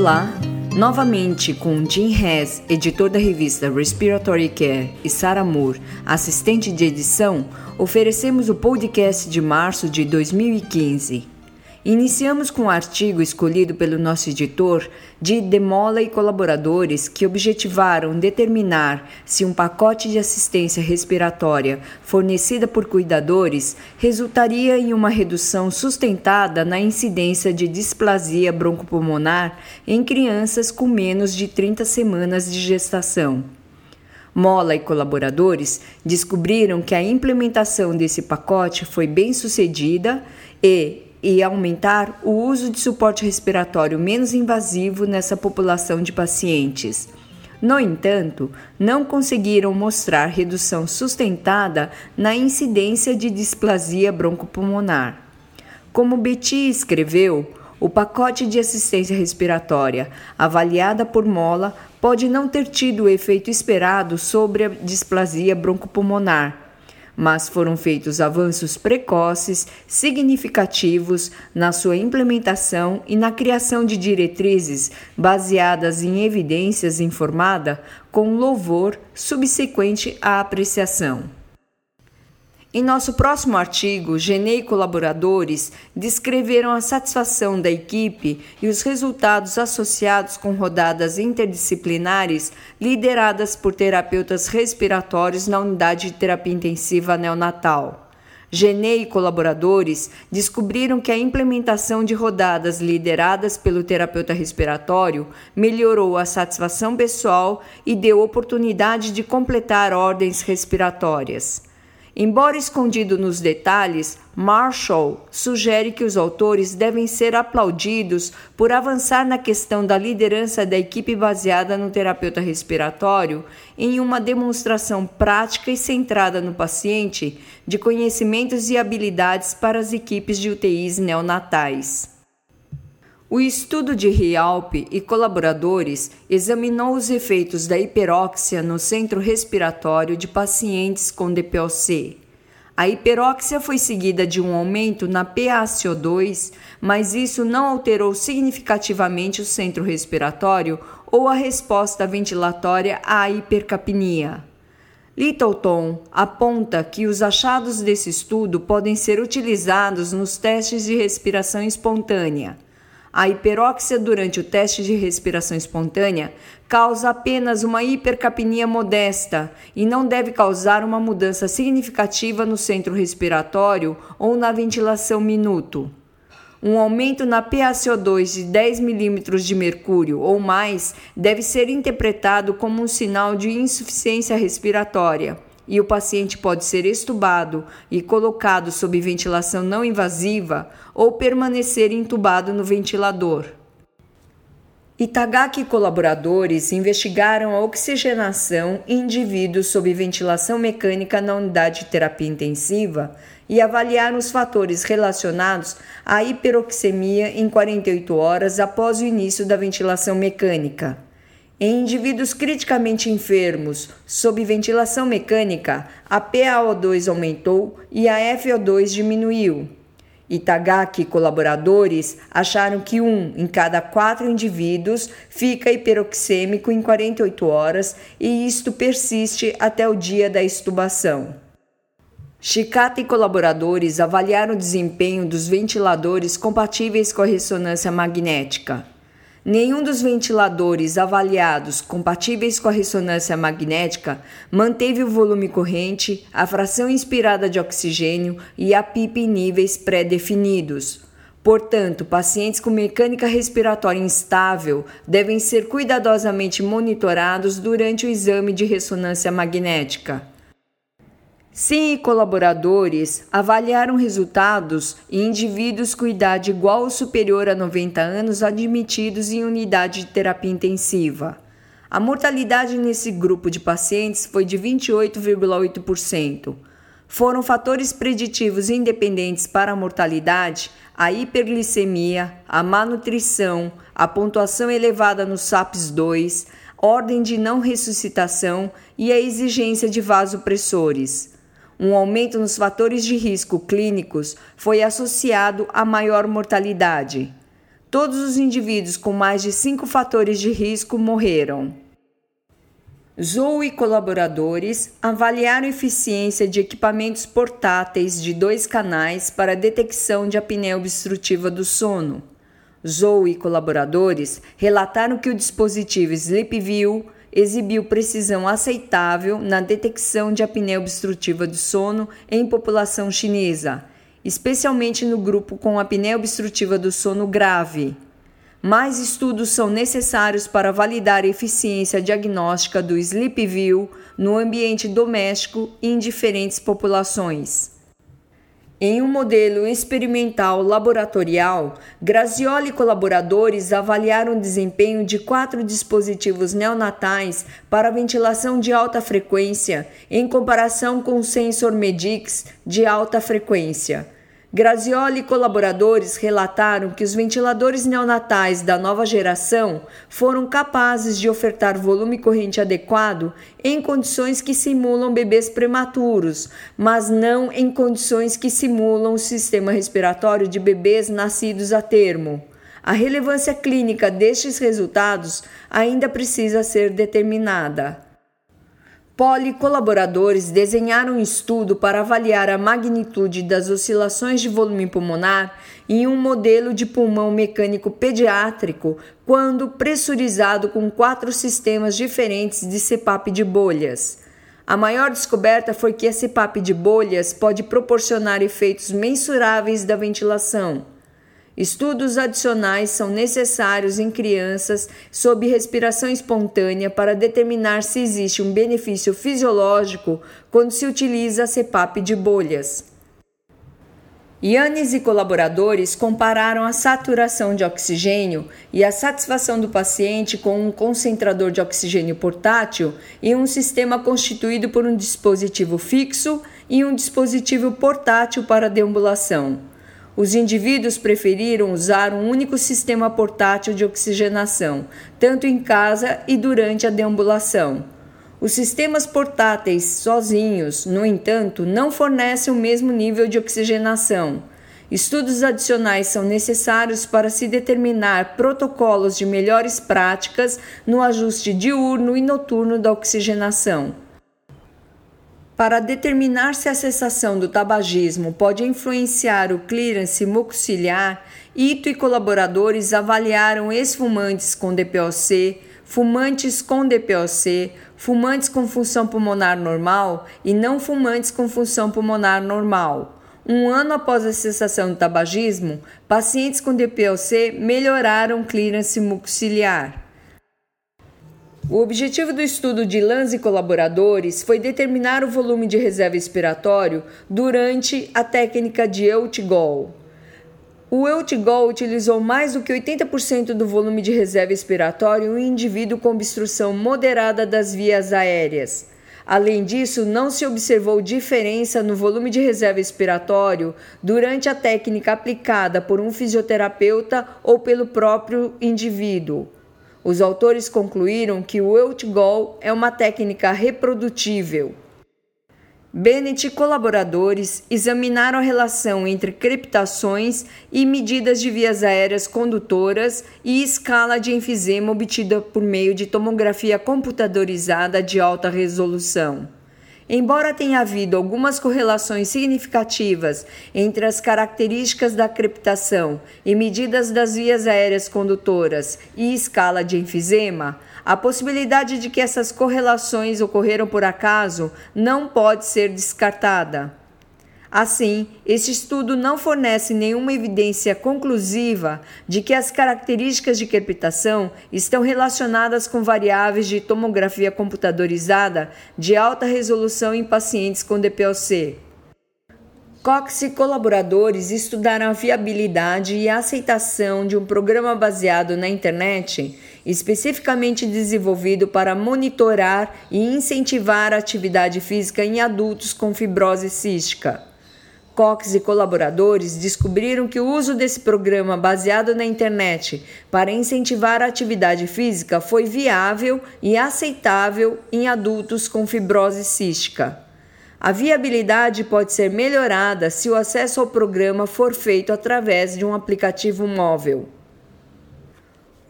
Olá, novamente com Jim Hess, editor da revista Respiratory Care, e Sarah Moore, assistente de edição, oferecemos o podcast de março de 2015. Iniciamos com um artigo escolhido pelo nosso editor de Demola e colaboradores que objetivaram determinar se um pacote de assistência respiratória fornecida por cuidadores resultaria em uma redução sustentada na incidência de displasia broncopulmonar em crianças com menos de 30 semanas de gestação. Mola e colaboradores descobriram que a implementação desse pacote foi bem sucedida e, e aumentar o uso de suporte respiratório menos invasivo nessa população de pacientes. No entanto, não conseguiram mostrar redução sustentada na incidência de displasia broncopulmonar. Como Betty escreveu, o pacote de assistência respiratória, avaliada por Mola, pode não ter tido o efeito esperado sobre a displasia broncopulmonar mas foram feitos avanços precoces, significativos na sua implementação e na criação de diretrizes baseadas em evidências informada com louvor subsequente à apreciação. Em nosso próximo artigo, Genei e colaboradores descreveram a satisfação da equipe e os resultados associados com rodadas interdisciplinares lideradas por terapeutas respiratórios na unidade de terapia intensiva neonatal. Genei e colaboradores descobriram que a implementação de rodadas lideradas pelo terapeuta respiratório melhorou a satisfação pessoal e deu oportunidade de completar ordens respiratórias. Embora escondido nos detalhes, Marshall sugere que os autores devem ser aplaudidos por avançar na questão da liderança da equipe baseada no terapeuta respiratório em uma demonstração prática e centrada no paciente de conhecimentos e habilidades para as equipes de UTIs neonatais. O estudo de Rialp e colaboradores examinou os efeitos da hiperóxia no centro respiratório de pacientes com DPOC. A hiperóxia foi seguida de um aumento na PaCO2, mas isso não alterou significativamente o centro respiratório ou a resposta ventilatória à hipercapnia. Littleton aponta que os achados desse estudo podem ser utilizados nos testes de respiração espontânea. A hiperóxia durante o teste de respiração espontânea causa apenas uma hipercapnia modesta e não deve causar uma mudança significativa no centro respiratório ou na ventilação minuto. Um aumento na PaCO2 de 10 milímetros de mercúrio ou mais deve ser interpretado como um sinal de insuficiência respiratória e o paciente pode ser estubado e colocado sob ventilação não invasiva ou permanecer entubado no ventilador. Itagaki e colaboradores investigaram a oxigenação em indivíduos sob ventilação mecânica na unidade de terapia intensiva e avaliaram os fatores relacionados à hiperoxemia em 48 horas após o início da ventilação mecânica. Em indivíduos criticamente enfermos sob ventilação mecânica, a PaO2 aumentou e a FO2 diminuiu. Itagaki e colaboradores acharam que um em cada quatro indivíduos fica hiperoxêmico em 48 horas e isto persiste até o dia da estubação. Chicata e colaboradores avaliaram o desempenho dos ventiladores compatíveis com a ressonância magnética. Nenhum dos ventiladores avaliados compatíveis com a ressonância magnética manteve o volume corrente, a fração inspirada de oxigênio e a PIP em níveis pré-definidos. Portanto, pacientes com mecânica respiratória instável devem ser cuidadosamente monitorados durante o exame de ressonância magnética. Sim, colaboradores avaliaram resultados em indivíduos com idade igual ou superior a 90 anos admitidos em unidade de terapia intensiva. A mortalidade nesse grupo de pacientes foi de 28,8%. Foram fatores preditivos independentes para a mortalidade a hiperglicemia, a má nutrição, a pontuação elevada no SAPS-2, ordem de não ressuscitação e a exigência de vasopressores. Um aumento nos fatores de risco clínicos foi associado a maior mortalidade. Todos os indivíduos com mais de cinco fatores de risco morreram. Zou e colaboradores avaliaram a eficiência de equipamentos portáteis de dois canais para detecção de apneia obstrutiva do sono. Zou e colaboradores relataram que o dispositivo SleepView exibiu precisão aceitável na detecção de apneia obstrutiva do sono em população chinesa, especialmente no grupo com apneia obstrutiva do sono grave. Mais estudos são necessários para validar a eficiência diagnóstica do SleepView no ambiente doméstico e em diferentes populações. Em um modelo experimental laboratorial, Grazioli e colaboradores avaliaram o desempenho de quatro dispositivos neonatais para ventilação de alta frequência em comparação com o sensor Medix de alta frequência. Grazioli e colaboradores relataram que os ventiladores neonatais da nova geração foram capazes de ofertar volume corrente adequado em condições que simulam bebês prematuros, mas não em condições que simulam o sistema respiratório de bebês nascidos a termo. A relevância clínica destes resultados ainda precisa ser determinada. Poli colaboradores desenharam um estudo para avaliar a magnitude das oscilações de volume pulmonar em um modelo de pulmão mecânico pediátrico quando pressurizado com quatro sistemas diferentes de CPAP de bolhas. A maior descoberta foi que a CPAP de bolhas pode proporcionar efeitos mensuráveis da ventilação. Estudos adicionais são necessários em crianças sob respiração espontânea para determinar se existe um benefício fisiológico quando se utiliza a CPAP de bolhas. Yannis e colaboradores compararam a saturação de oxigênio e a satisfação do paciente com um concentrador de oxigênio portátil e um sistema constituído por um dispositivo fixo e um dispositivo portátil para deambulação. Os indivíduos preferiram usar um único sistema portátil de oxigenação, tanto em casa e durante a deambulação. Os sistemas portáteis sozinhos, no entanto, não fornecem o mesmo nível de oxigenação. Estudos adicionais são necessários para se determinar protocolos de melhores práticas no ajuste diurno e noturno da oxigenação. Para determinar se a cessação do tabagismo pode influenciar o clearance mucociliar, Ito e colaboradores avaliaram ex-fumantes com DPOC, fumantes com DPOC, fumantes com função pulmonar normal e não fumantes com função pulmonar normal. Um ano após a cessação do tabagismo, pacientes com DPOC melhoraram clearance mucociliar. O objetivo do estudo de Lanz e colaboradores foi determinar o volume de reserva expiratório durante a técnica de Eutgol. O Eutgol utilizou mais do que 80% do volume de reserva expiratório em indivíduo com obstrução moderada das vias aéreas. Além disso, não se observou diferença no volume de reserva expiratório durante a técnica aplicada por um fisioterapeuta ou pelo próprio indivíduo. Os autores concluíram que o Eutgol é uma técnica reprodutível. Bennett e colaboradores examinaram a relação entre crepitações e medidas de vias aéreas condutoras e escala de enfisema obtida por meio de tomografia computadorizada de alta resolução. Embora tenha havido algumas correlações significativas entre as características da crepitação e medidas das vias aéreas condutoras e escala de enfisema, a possibilidade de que essas correlações ocorreram por acaso não pode ser descartada. Assim, este estudo não fornece nenhuma evidência conclusiva de que as características de crepitação estão relacionadas com variáveis de tomografia computadorizada de alta resolução em pacientes com DPOC. Cox e colaboradores estudaram a viabilidade e a aceitação de um programa baseado na internet, especificamente desenvolvido para monitorar e incentivar a atividade física em adultos com fibrose cística. Cox e colaboradores descobriram que o uso desse programa baseado na internet para incentivar a atividade física foi viável e aceitável em adultos com fibrose cística. A viabilidade pode ser melhorada se o acesso ao programa for feito através de um aplicativo móvel.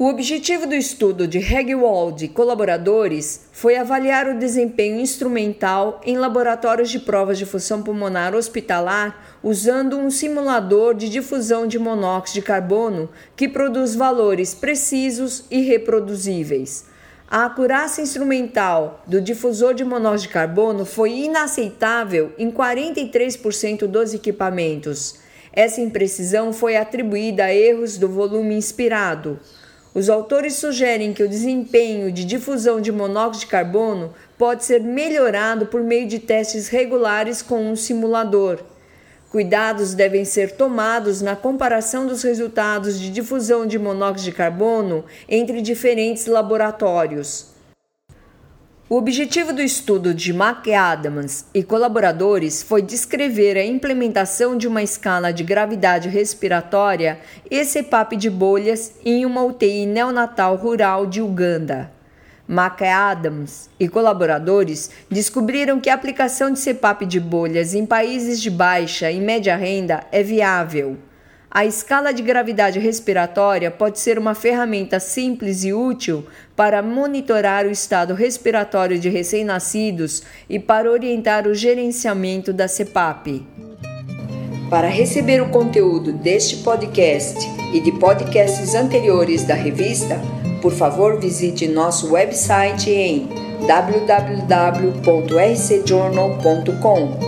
O objetivo do estudo de Hegwald e colaboradores foi avaliar o desempenho instrumental em laboratórios de provas de função pulmonar hospitalar usando um simulador de difusão de monóxido de carbono que produz valores precisos e reproduzíveis. A acurácia instrumental do difusor de monóxido de carbono foi inaceitável em 43% dos equipamentos. Essa imprecisão foi atribuída a erros do volume inspirado. Os autores sugerem que o desempenho de difusão de monóxido de carbono pode ser melhorado por meio de testes regulares com um simulador. Cuidados devem ser tomados na comparação dos resultados de difusão de monóxido de carbono entre diferentes laboratórios. O objetivo do estudo de McAdams e colaboradores foi descrever a implementação de uma escala de gravidade respiratória e CPAP de bolhas em uma UTI neonatal rural de Uganda. McAdams e colaboradores descobriram que a aplicação de CPAP de bolhas em países de baixa e média renda é viável. A escala de gravidade respiratória pode ser uma ferramenta simples e útil para monitorar o estado respiratório de recém-nascidos e para orientar o gerenciamento da CPAP. Para receber o conteúdo deste podcast e de podcasts anteriores da revista, por favor visite nosso website em www.rcjournal.com.